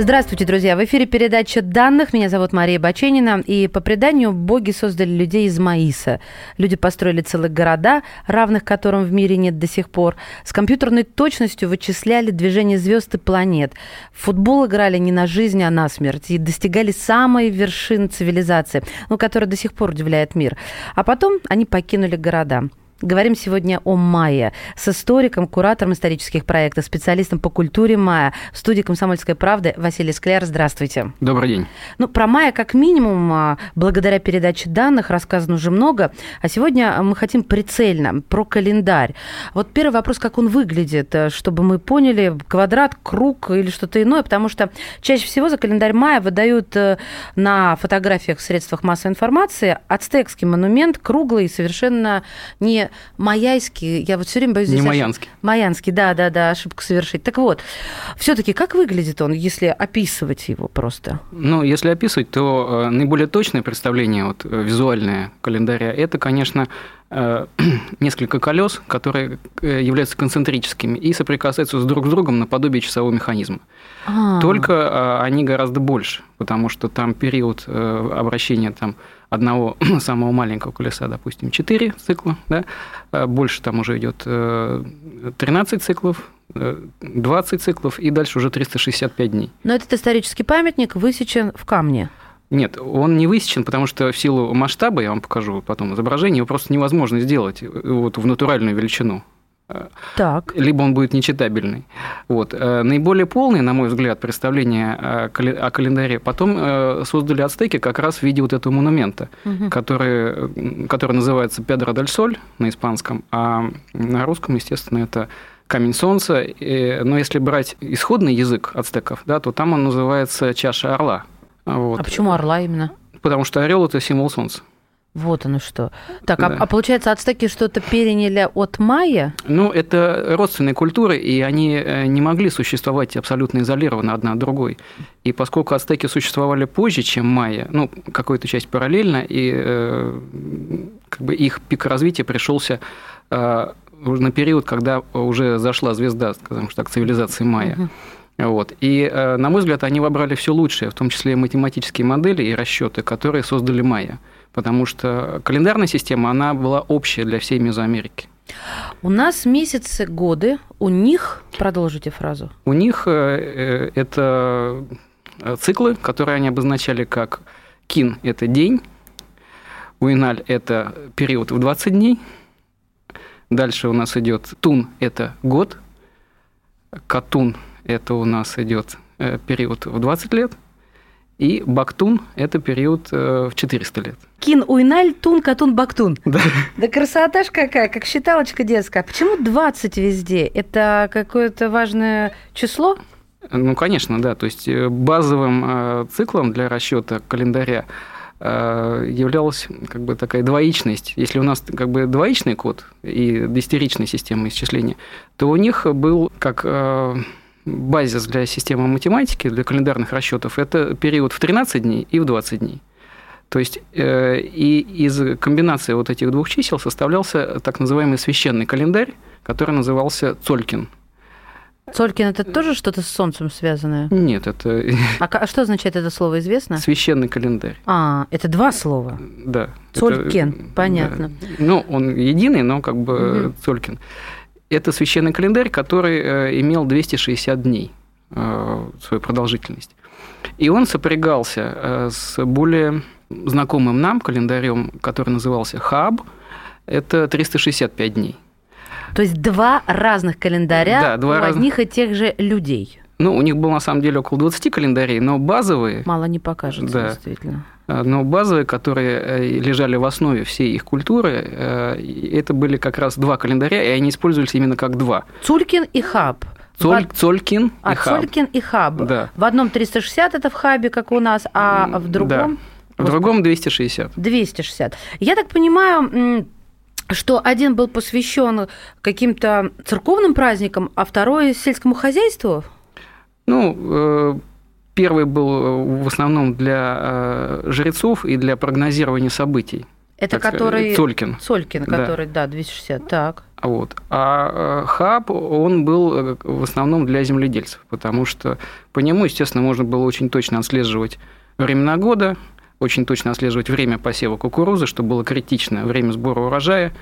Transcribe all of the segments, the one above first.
Здравствуйте, друзья! В эфире передача данных. Меня зовут Мария Баченина. И по преданию боги создали людей из маиса. Люди построили целые города, равных которым в мире нет до сих пор. С компьютерной точностью вычисляли движение звезд и планет. В футбол играли не на жизнь, а на смерть. И достигали самой вершины цивилизации, ну, которая до сих пор удивляет мир. А потом они покинули города. Говорим сегодня о Майе с историком, куратором исторических проектов, специалистом по культуре Майя в студии «Комсомольской правды» Василий Скляр. Здравствуйте. Добрый день. Ну, про Майя как минимум, а, благодаря передаче данных, рассказано уже много. А сегодня мы хотим прицельно, про календарь. Вот первый вопрос, как он выглядит, э, чтобы мы поняли, квадрат, круг или что-то иное, потому что чаще всего за календарь Майя выдают э, на фотографиях в средствах массовой информации ацтекский монумент, круглый, совершенно не Майяйский, я вот все время боюсь здесь... Не Майянский. Майянский, да, да, да, ошибку совершить. Так вот, все таки как выглядит он, если описывать его просто? Ну, если описывать, то э, наиболее точное представление вот, э, визуальное календаря – это, конечно, несколько колес, которые являются концентрическими и соприкасаются с друг с другом наподобие часового механизма. А-а-а. Только они гораздо больше, потому что там период обращения там, одного самого маленького колеса, допустим, 4 цикла, да, а больше там уже идет 13 э, циклов, 20 э, циклов и дальше уже 365 дней. Но этот исторический памятник высечен в камне. Нет, он не высечен, потому что в силу масштаба, я вам покажу потом изображение, его просто невозможно сделать э, вот, в натуральную величину. Так. либо он будет нечитабельный. Вот. Э, наиболее полное, на мой взгляд, представление о календаре потом э, создали ацтеки как раз в виде вот этого монумента, угу. который, который называется Педро дель Соль на испанском, а на русском, естественно, это камень солнца. Но если брать исходный язык ацтеков, да, то там он называется чаша орла. Вот. А почему орла именно? Потому что орел это символ солнца. Вот оно что. Так, а, да. а, а получается, ацтеки что-то переняли от майя? Ну, это родственные культуры, и они э, не могли существовать абсолютно изолированно одна от другой. И поскольку ацтеки существовали позже, чем майя, ну, какую-то часть параллельно, и э, как бы их пик развития пришелся э, на период, когда уже зашла звезда, скажем так, цивилизации майя. Угу. Вот. И, э, на мой взгляд, они выбрали все лучшее, в том числе и математические модели и расчеты, которые создали майя потому что календарная система, она была общая для всей Мезоамерики. У нас месяцы, годы, у них, продолжите фразу. У них э, э, это циклы, которые они обозначали как кин – это день, уиналь – это период в 20 дней, дальше у нас идет тун – это год, катун – это у нас идет э, период в 20 лет – и Бактун – это период э, в 400 лет. Кин Уйналь, Тун, Катун, Бактун. Да. Да красота ж какая, как считалочка детская. Почему 20 везде? Это какое-то важное число? Ну, конечно, да. То есть э, базовым циклом для расчета календаря являлась как бы такая двоичность. Если у нас как бы двоичный код и десятиричная система исчисления, то у них был как базис для системы математики, для календарных расчетов, это период в 13 дней и в 20 дней. То есть э, и из комбинации вот этих двух чисел составлялся так называемый священный календарь, который назывался Цолькин. Цолькин это тоже что-то с солнцем связанное? Нет, это... А, а что означает это слово, известно? Священный календарь. А, это два слова? Да. Цолькин, это, понятно. Да. Ну, он единый, но как бы угу. Цолькин. Это священный календарь, который э, имел 260 дней э, свою продолжительность. И он сопрягался э, с более знакомым нам календарем, который назывался Хаб. Это 365 дней. То есть два разных календаря да, два у раз... одних и тех же людей. Ну, у них было на самом деле около 20 календарей, но базовые... Мало не покажется, да, действительно. А, но базовые, которые э, лежали в основе всей их культуры, э, это были как раз два календаря, и они использовались именно как два. Цулькин и Хаб. Цоль, в... Цолькин а, и Хаб. Цолькин и Хаб. Да. В одном 360 это в Хабе, как у нас, а в другом... Да. В другом 260. 260. Я так понимаю, что один был посвящен каким-то церковным праздникам, а второй сельскому хозяйству? Ну, э, первый был э, в основном для э, жрецов и для прогнозирования событий. Это который... Цолькин. Цолькин, который, да, 260, так. Вот. А хаб, он был в основном для земледельцев, потому что по нему, естественно, можно было очень точно отслеживать времена года, очень точно отслеживать время посева кукурузы, что было критично, время сбора урожая.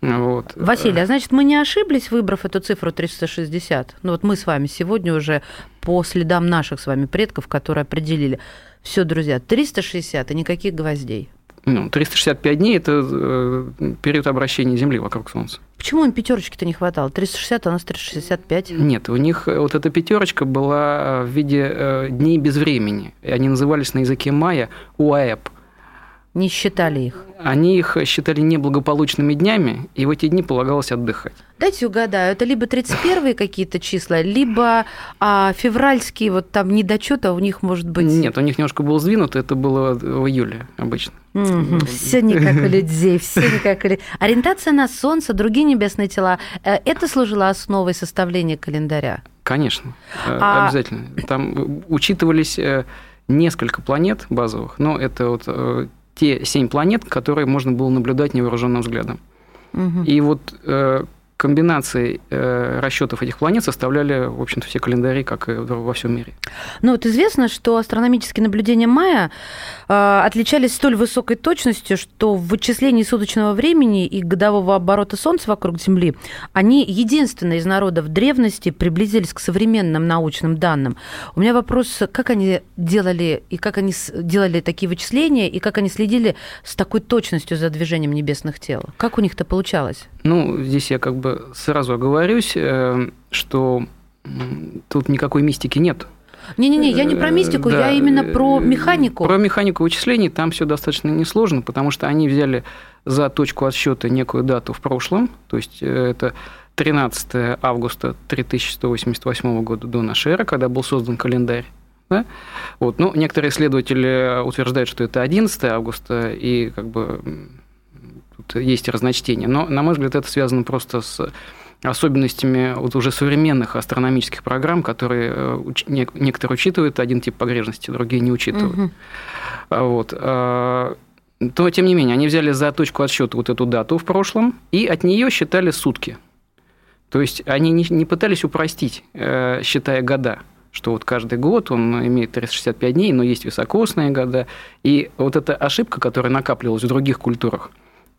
Вот. Василий, а значит, мы не ошиблись, выбрав эту цифру 360? Ну вот мы с вами сегодня уже по следам наших с вами предков, которые определили. Все, друзья, 360 и никаких гвоздей. Ну, 365 дней – это э, период обращения Земли вокруг Солнца. Почему им пятерочки-то не хватало? 360, а у нас 365. Нет, у них вот эта пятерочка была в виде э, дней без времени. И они назывались на языке майя УАЭП – не считали их? Они их считали неблагополучными днями, и в эти дни полагалось отдыхать. Дайте угадаю, это либо 31 какие-то числа, либо а, февральские, вот там недочеты, а у них может быть... Нет, у них немножко было сдвинуто, это было в июле обычно. Угу, все не как у людей, все не как у людей. Ориентация на Солнце, другие небесные тела, э, это служило основой составления календаря? Конечно, э, а... обязательно. Там учитывались э, несколько планет базовых, но это вот те семь планет, которые можно было наблюдать невооруженным взглядом. Угу. И вот э, комбинации э, расчетов этих планет составляли, в общем-то, все календари, как и во всем мире. Ну вот известно, что астрономические наблюдения Майя э, отличались столь высокой точностью, что в вычислении суточного времени и годового оборота Солнца вокруг Земли они единственные из народов древности приблизились к современным научным данным. У меня вопрос, как они делали и как они делали такие вычисления и как они следили с такой точностью за движением небесных тел? Как у них это получалось? Ну, здесь я как бы сразу оговорюсь, э, что тут никакой мистики нет. Не-не-не, я не про мистику, да, я именно про механику. Про механику вычислений там все достаточно несложно, потому что они взяли за точку отсчета некую дату в прошлом, то есть э, это 13 августа 3188 года до нашей эры, когда был создан календарь. Да? Вот. Ну, некоторые исследователи утверждают, что это 11 августа, и как бы тут есть разночтения. Но, на мой взгляд, это связано просто с особенностями вот уже современных астрономических программ, которые э, некоторые учитывают один тип погрешности, другие не учитывают. Угу. Вот. А, то, тем не менее, они взяли за точку отсчета вот эту дату в прошлом и от нее считали сутки. То есть они не пытались упростить, э, считая года что вот каждый год он имеет 365 дней, но есть високосные года. И вот эта ошибка, которая накапливалась в других культурах,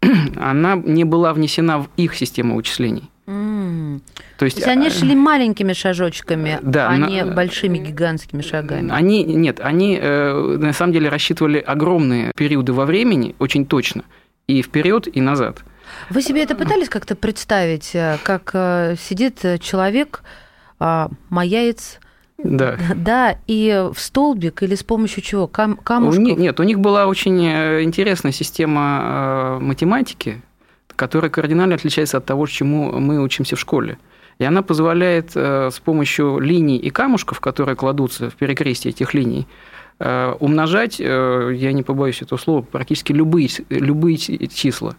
она не была внесена в их систему вычислений. Mm. То, есть, То есть они а, шли маленькими шажочками, да, а на... не большими гигантскими шагами. Они нет, они э, на самом деле рассчитывали огромные периоды во времени очень точно и вперед и назад. Вы себе это пытались как-то представить, э, как э, сидит человек, а, маяец да. Да, и в столбик или с помощью чего? Кам камушков? Нет, у них была очень э, интересная система э, математики, которая кардинально отличается от того, чему мы учимся в школе. И она позволяет э, с помощью линий и камушков, которые кладутся в перекрестие этих линий, умножать, я не побоюсь этого слова, практически любые, любые числа.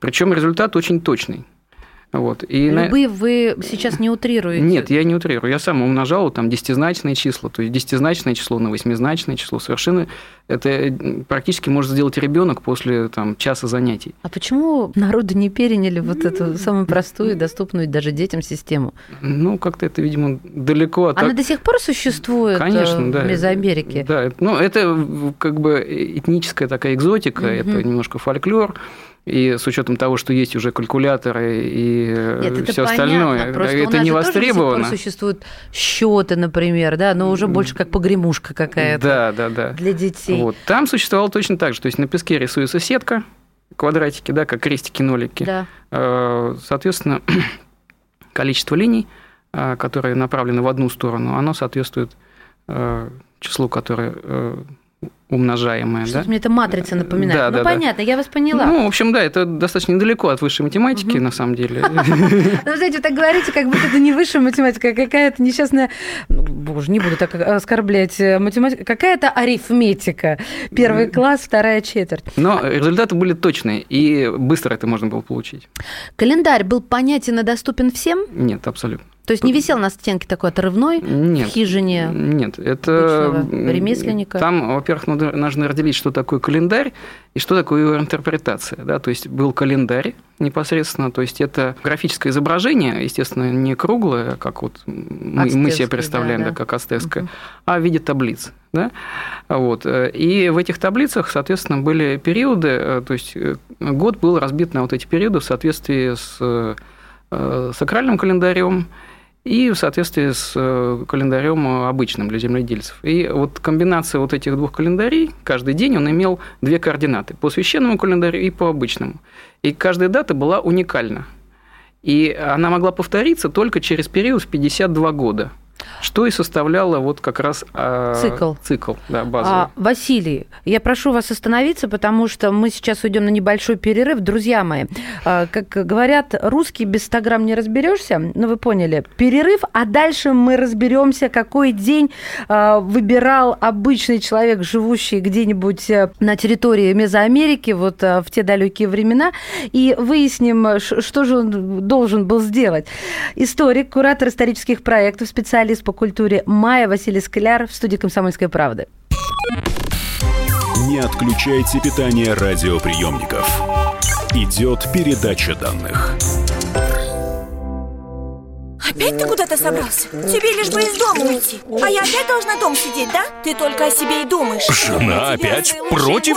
Причем результат очень точный. Вот. И Любые на... вы сейчас не утрируете? Нет, я не утрирую. Я сам умножал там десятизначные числа, то есть десятизначное число на восьмизначное число. Совершенно это практически может сделать ребенок после там, часа занятий. А почему народы не переняли вот эту самую простую и доступную даже детям систему? Ну, как-то это, видимо, далеко от... Она до сих пор существует э, Конечно, в да. Мезоамерике? Да, ну, это как бы этническая такая экзотика, угу. это немножко фольклор. И с учетом того, что есть уже калькуляторы и Нет, все остальное, Просто это не востребовано. Тоже существуют счеты, например, да, но уже больше как погремушка какая-то. Да, да, да. Для детей. Вот. Там существовало точно так же. То есть на песке рисуется сетка, квадратики, да, как крестики, нолики. Да. Э, соответственно, количество линий, э, которые направлены в одну сторону, оно соответствует э, числу, которое умножаемое. Что-то да? мне это матрица напоминает. Да, ну, да, понятно, да. я вас поняла. Ну, в общем, да, это достаточно недалеко от высшей математики, угу. на самом деле. Ну, знаете, вы так говорите, как будто это не высшая математика, а какая-то несчастная, ну, боже, не буду так оскорблять э, математика, какая-то арифметика. Первый класс, вторая четверть. Но результаты были точные, и быстро это можно было получить. Календарь был понятен и доступен всем? Нет, абсолютно. То есть не висел на стенке такой отрывной нет, в хижине Нет, это... ремесленника? Там, во-первых, нужно разделить, что такое календарь и что такое его интерпретация. Да? То есть был календарь непосредственно, то есть это графическое изображение, естественно, не круглое, как вот мы, мы себе представляем, да, да. да как астецкое, угу. а в виде таблиц. Да? Вот. И в этих таблицах, соответственно, были периоды, э, то есть э, год был разбит на вот эти периоды в соответствии с э, сакральным календарем, и в соответствии с э, календарем обычным для земледельцев. И вот комбинация вот этих двух календарей, каждый день он имел две координаты, по священному календарю и по обычному. И каждая дата была уникальна. И она могла повториться только через период в 52 года – что и составляло вот как раз э, цикл. Цикл, да, базовый. А, Василий, я прошу вас остановиться, потому что мы сейчас уйдем на небольшой перерыв. Друзья мои, э, как говорят, русский без 100 грамм не разберешься, ну вы поняли, перерыв, а дальше мы разберемся, какой день э, выбирал обычный человек, живущий где-нибудь э, на территории Мезоамерики, вот э, в те далекие времена, и выясним, что же он должен был сделать. Историк, куратор исторических проектов, специалист специалист по культуре Майя Василий Скляр в студии «Комсомольской правды». Не отключайте питание радиоприемников. Идет передача данных. Опять ты куда-то собрался? Тебе лишь бы из дома уйти А я опять должна дома сидеть, да? Ты только о себе и думаешь Жена опять против?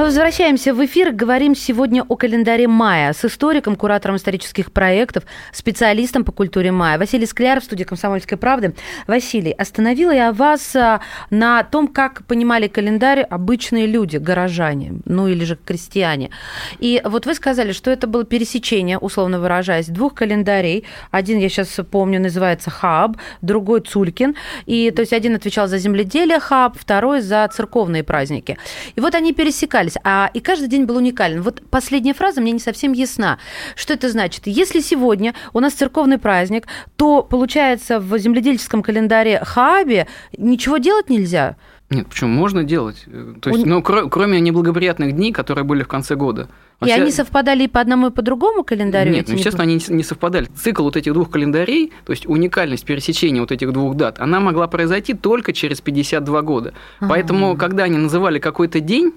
Мы возвращаемся в эфир. Говорим сегодня о календаре мая с историком, куратором исторических проектов, специалистом по культуре мая. Василий Скляр в студии «Комсомольской правды». Василий, остановила я вас а, на том, как понимали календарь обычные люди, горожане, ну или же крестьяне. И вот вы сказали, что это было пересечение, условно выражаясь, двух календарей. Один, я сейчас помню, называется Хаб, другой Цулькин. И то есть один отвечал за земледелие Хаб, второй за церковные праздники. И вот они пересекались пересекались, а и каждый день был уникален. Вот последняя фраза мне не совсем ясна. Что это значит? Если сегодня у нас церковный праздник, то, получается, в земледельческом календаре Хааби ничего делать нельзя? Нет, почему? Можно делать. То есть, У... ну, кроме неблагоприятных дней, которые были в конце года. И они совпадали и по одному, и по другому календарю? Нет, ну, естественно, они не совпадали. Цикл вот этих двух календарей, то есть уникальность пересечения вот этих двух дат, она могла произойти только через 52 года. Ага. Поэтому, когда они называли какой-то день,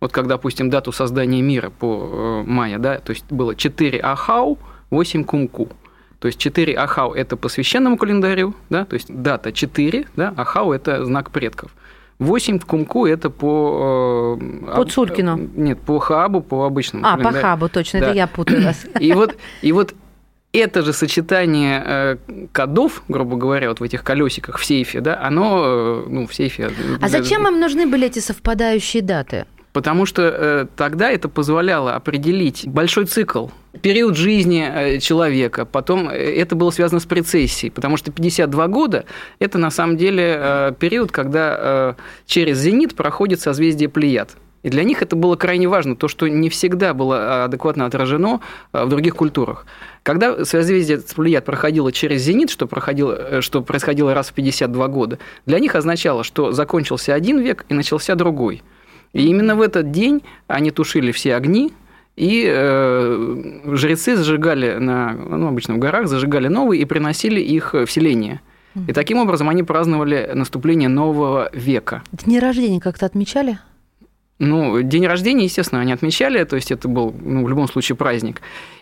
вот как, допустим, дату создания мира по э, майя, да, то есть было 4 Ахау, 8 Кумку. То есть 4 Ахау – это по священному календарю, да, то есть дата 4, да, Ахау – это знак предков. 8 в Кумку – это по… Э, по Цулькину? Нет, по Хабу, по обычному А, календарю. по Хабу, точно, да. это я путаю вас. И вот, и вот это же сочетание э, кодов, грубо говоря, вот в этих колесиках в сейфе, да, оно, ну, в сейфе… А зачем им нужны были эти совпадающие даты? Потому что э, тогда это позволяло определить большой цикл, период жизни э, человека. Потом э, это было связано с прецессией, потому что 52 года – это на самом деле период, когда через зенит проходит созвездие Плеяд. И для них это было крайне важно, то, что не всегда было адекватно отражено в других культурах. Когда созвездие Плеяд проходило через зенит, что, проходило, что происходило раз в 52 года, для них означало, что закончился один век и начался другой – и именно в этот день они тушили все огни, и э, жрецы зажигали на, ну, обычно в горах, зажигали новые и приносили их в селение. И таким образом они праздновали наступление нового века. Дни рождения как-то отмечали? Ну, день рождения, естественно, они отмечали, то есть это был ну, в любом случае праздник.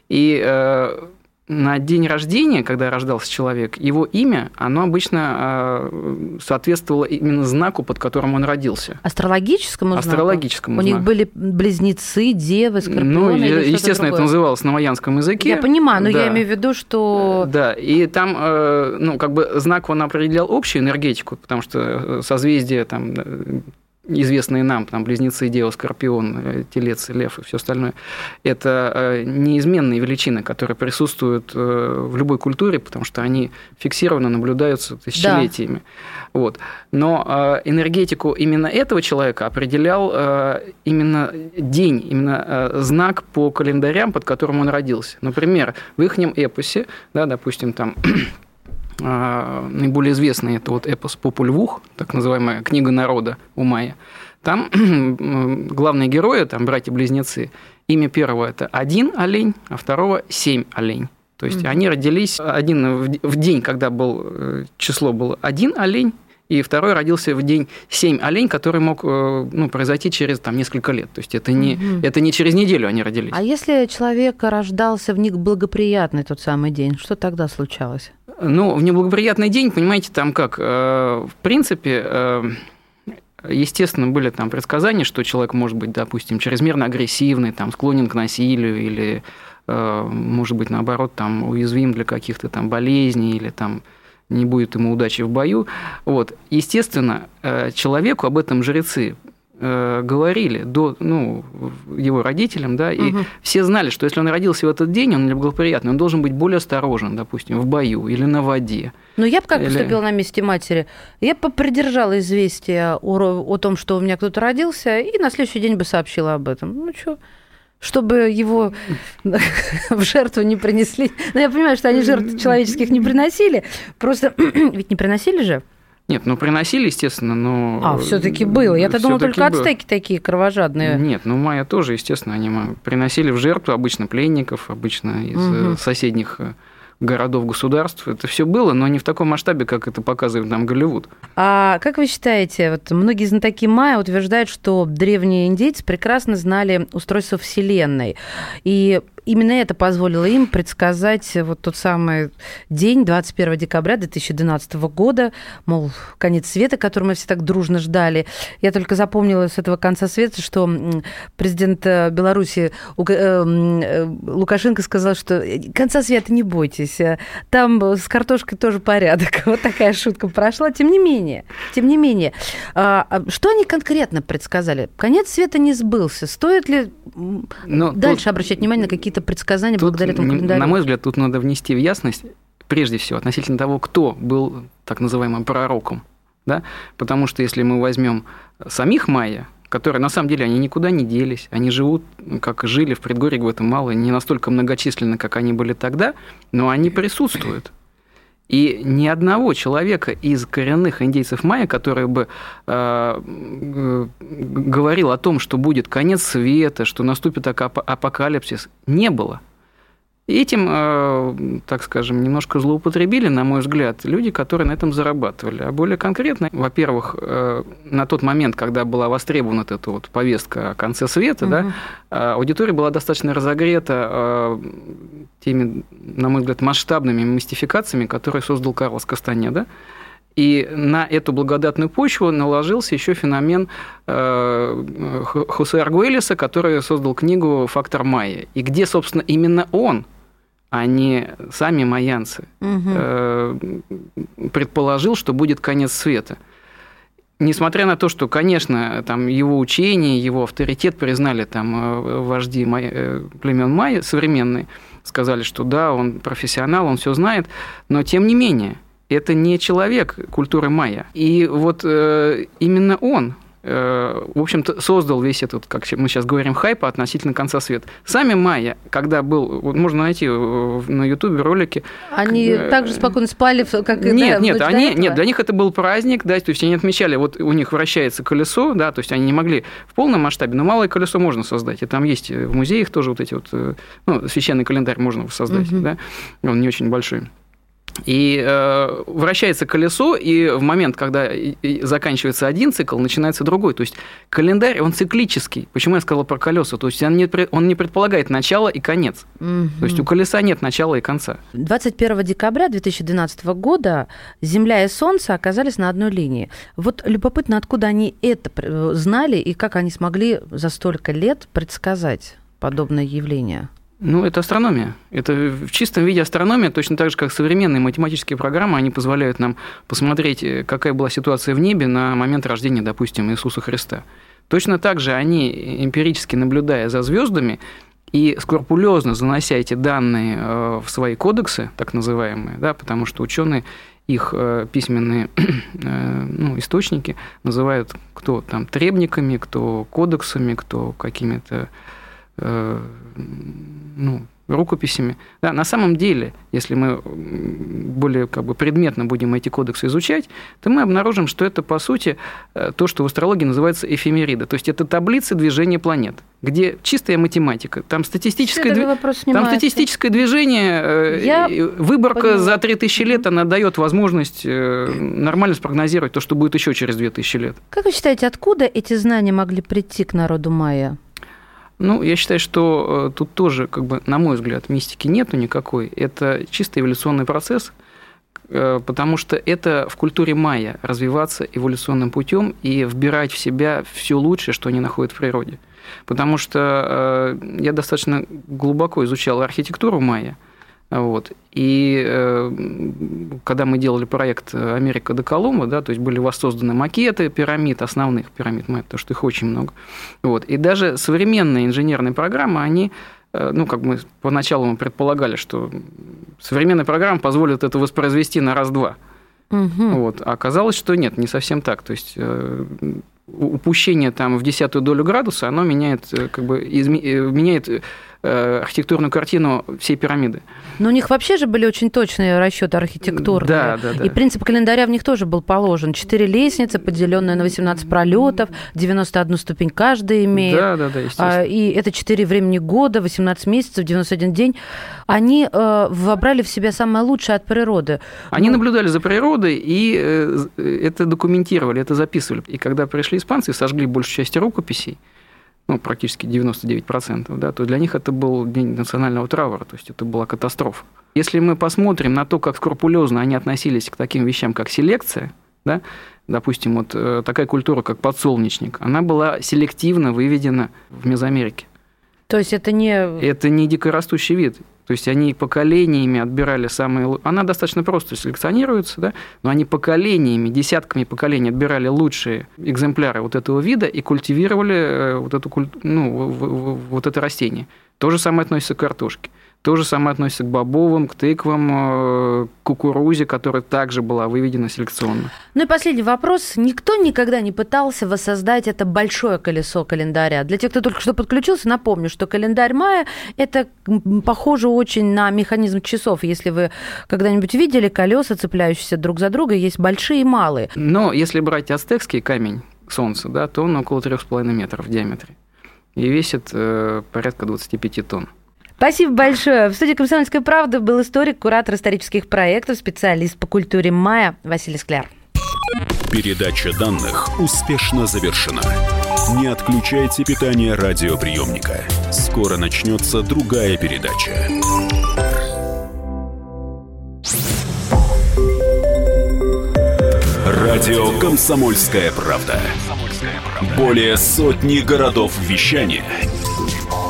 И э, на день рождения, когда рождался человек, его имя, оно обычно а, соответствовало именно знаку, под которым он родился. Астрологическому знаку? Астрологическому У знаку. них были близнецы, девы, скорпионы Ну, естественно, это называлось на майянском языке. Я понимаю, но да. я имею в виду, что... Да, и там, э, ну, как бы знак он определял общую энергетику, потому что э, созвездие там известные нам, там, близнецы, Део, Скорпион, э, Телец, Лев и все остальное, это э, неизменные величины, которые присутствуют э, в любой культуре, потому что они фиксированно наблюдаются тысячелетиями. Да. Вот. Но энергетику именно этого человека определял именно день, именно знак по календарям, под которым он родился. Например, в их эпосе, да, допустим, там наиболее известный это вот эпос Популь так называемая книга народа у Майя. Там главные герои, там братья-близнецы, имя первого это один олень, а второго семь олень. То есть mm-hmm. они родились один в день, когда был э, число было один олень, и второй родился в день семь олень, который мог э, ну, произойти через там, несколько лет. То есть это не, угу. это не через неделю они родились. А если человек рождался в неблагоприятный тот самый день, что тогда случалось? Ну, в неблагоприятный день, понимаете, там как, э, в принципе, э, естественно, были там предсказания, что человек может быть, допустим, чрезмерно агрессивный, там, склонен к насилию или, э, может быть, наоборот, там, уязвим для каких-то там болезней или там не будет ему удачи в бою. Вот. Естественно, человеку об этом жрецы Э, говорили до, ну, его родителям, да, и угу. все знали, что если он родился в этот день, он неблагоприятный, он должен быть более осторожен, допустим, в бою или на воде. Ну, я бы как или... поступила на месте матери? Я бы придержала известие о, о том, что у меня кто-то родился, и на следующий день бы сообщила об этом. Ну, что чтобы его в жертву не принесли. Но я понимаю, что они жертв человеческих не приносили. Просто ведь не приносили же. Нет, ну приносили, естественно, но... А, все таки было. Я-то думала, только было. ацтеки такие кровожадные. Нет, ну майя тоже, естественно, они приносили в жертву обычно пленников, обычно из угу. соседних э, городов-государств. Это все было, но не в таком масштабе, как это показывает нам Голливуд. А как вы считаете, вот многие знатоки майя утверждают, что древние индейцы прекрасно знали устройство Вселенной. И именно это позволило им предсказать вот тот самый день, 21 декабря 2012 года, мол, конец света, который мы все так дружно ждали. Я только запомнила с этого конца света, что президент э, Беларуси э, э, Лукашенко сказал, что конца света не бойтесь, там с картошкой тоже порядок. Вот такая шутка прошла. Тем не менее, тем не менее, а, а что они конкретно предсказали? Конец света не сбылся. Стоит ли Но ну, дальше тут... обращать внимание на какие-то какие-то предсказания тут, благодаря этому календарю? На мой взгляд, тут надо внести в ясность, прежде всего, относительно того, кто был так называемым пророком. Да? Потому что если мы возьмем самих майя, которые на самом деле они никуда не делись, они живут, как жили в предгорье Гватемалы, не настолько многочисленны, как они были тогда, но они присутствуют. И ни одного человека из коренных индейцев майя, который бы э, говорил о том, что будет конец света, что наступит апокалипсис, не было. Этим, э, так скажем, немножко злоупотребили, на мой взгляд, люди, которые на этом зарабатывали. А более конкретно, во-первых, э, на тот момент, когда была востребована эта вот повестка о конце света, угу. да, аудитория была достаточно разогрета э, теми, на мой взгляд, масштабными мистификациями, которые создал Карлос Кастанеда. И на эту благодатную почву наложился еще феномен Хосе Аргуэлиса, который создал книгу «Фактор Майя». И где, собственно, именно он – а не сами майянцы, угу. предположил, что будет конец света. Несмотря на то, что, конечно, там его учение, его авторитет признали там э, вожди э, племен майя современные, сказали, что да, он профессионал, он все знает, но тем не менее, это не человек культуры майя. И вот именно он Э, в общем-то, создал весь этот, как мы сейчас говорим, хайп относительно конца света. Сами майя, когда был, вот можно найти на Ютубе ролики. Они э, также спокойно спали, как и Нет, да, нет, они, нет, для них это был праздник, да, то есть они отмечали, вот у них вращается колесо, да, то есть они не могли в полном масштабе, но малое колесо можно создать, и там есть в музеях тоже вот эти вот, э, ну, священный календарь можно создать, угу. да, он не очень большой. И э, вращается колесо, и в момент, когда заканчивается один цикл, начинается другой. То есть календарь, он циклический. Почему я сказал про колеса? То есть он не, он не предполагает начало и конец. Угу. То есть у колеса нет начала и конца. 21 декабря 2012 года Земля и Солнце оказались на одной линии. Вот любопытно, откуда они это знали и как они смогли за столько лет предсказать подобное явление? Ну, это астрономия. Это в чистом виде астрономия, точно так же, как современные математические программы, они позволяют нам посмотреть, э, какая была ситуация в небе на момент рождения, допустим, Иисуса Христа. Точно так же они, эмпирически наблюдая за звездами и скрупулезно занося эти данные э, в свои кодексы, так называемые, да, потому что ученые их э, письменные ну, источники называют кто там требниками, кто кодексами, кто какими-то ну, рукописями. Да, на самом деле, если мы более как бы, предметно будем эти кодексы изучать, то мы обнаружим, что это, по сути, э, то, что в астрологии называется эфемерида. То есть это таблицы движения планет, где чистая математика. Там статистическое, дв... там статистическое движение, э, Я выборка поняла. за 3000 лет, она дает возможность э, нормально спрогнозировать то, что будет еще через 2000 лет. Как вы считаете, откуда эти знания могли прийти к народу майя? Ну, я считаю, что э, тут тоже, как бы, на мой взгляд, мистики нету никакой. Это чисто эволюционный процесс, э, потому что это в культуре майя развиваться эволюционным путем и вбирать в себя все лучшее, что они находят в природе. Потому что э, я достаточно глубоко изучал архитектуру майя, вот. И э, когда мы делали проект «Америка до Колумба», да, то есть были воссозданы макеты пирамид, основных пирамид, потому что их очень много. Вот. И даже современные инженерные программы, они э, ну, как мы поначалу мы предполагали, что современная программа позволит это воспроизвести на раз-два. Угу. Вот. А оказалось, что нет, не совсем так. То есть э, упущение там в десятую долю градуса, оно меняет, э, как бы, изме... меняет архитектурную картину всей пирамиды. Но у них вообще же были очень точные расчеты архитектурные. Да, да, да. И принцип календаря в них тоже был положен. Четыре лестницы, поделенные на 18 пролетов, 91 ступень каждая имеет. Да, да, да, естественно. И это четыре времени года, 18 месяцев, 91 день. Они э, вобрали в себя самое лучшее от природы. Они ну... наблюдали за природой и э, это документировали, это записывали. И когда пришли испанцы сожгли большую часть рукописей, ну, практически 99%, да, то для них это был день национального траура, то есть это была катастрофа. Если мы посмотрим на то, как скрупулезно они относились к таким вещам, как селекция, да, допустим, вот э, такая культура, как подсолнечник, она была селективно выведена в Мезоамерике. То есть это не... Это не дикорастущий вид. То есть они поколениями отбирали самые... Она достаточно просто селекционируется, да? но они поколениями, десятками поколений отбирали лучшие экземпляры вот этого вида и культивировали э, вот, эту, ну, вот это растение. То же самое относится к картошке. То же самое относится к бобовым, к тыквам, э, к кукурузе, которая также была выведена селекционно. Ну и последний вопрос. Никто никогда не пытался воссоздать это большое колесо календаря. Для тех, кто только что подключился, напомню, что календарь мая – это похоже очень на механизм часов. Если вы когда-нибудь видели колеса, цепляющиеся друг за друга, есть большие и малые. Но если брать ацтекский камень Солнца, да, то он около 3,5 метров в диаметре и весит э, порядка 25 тонн. Спасибо большое. В студии «Комсомольской правды» был историк, куратор исторических проектов, специалист по культуре Мая Василий Скляр. Передача данных успешно завершена. Не отключайте питание радиоприемника. Скоро начнется другая передача. Радио «Комсомольская правда». Более сотни городов вещания –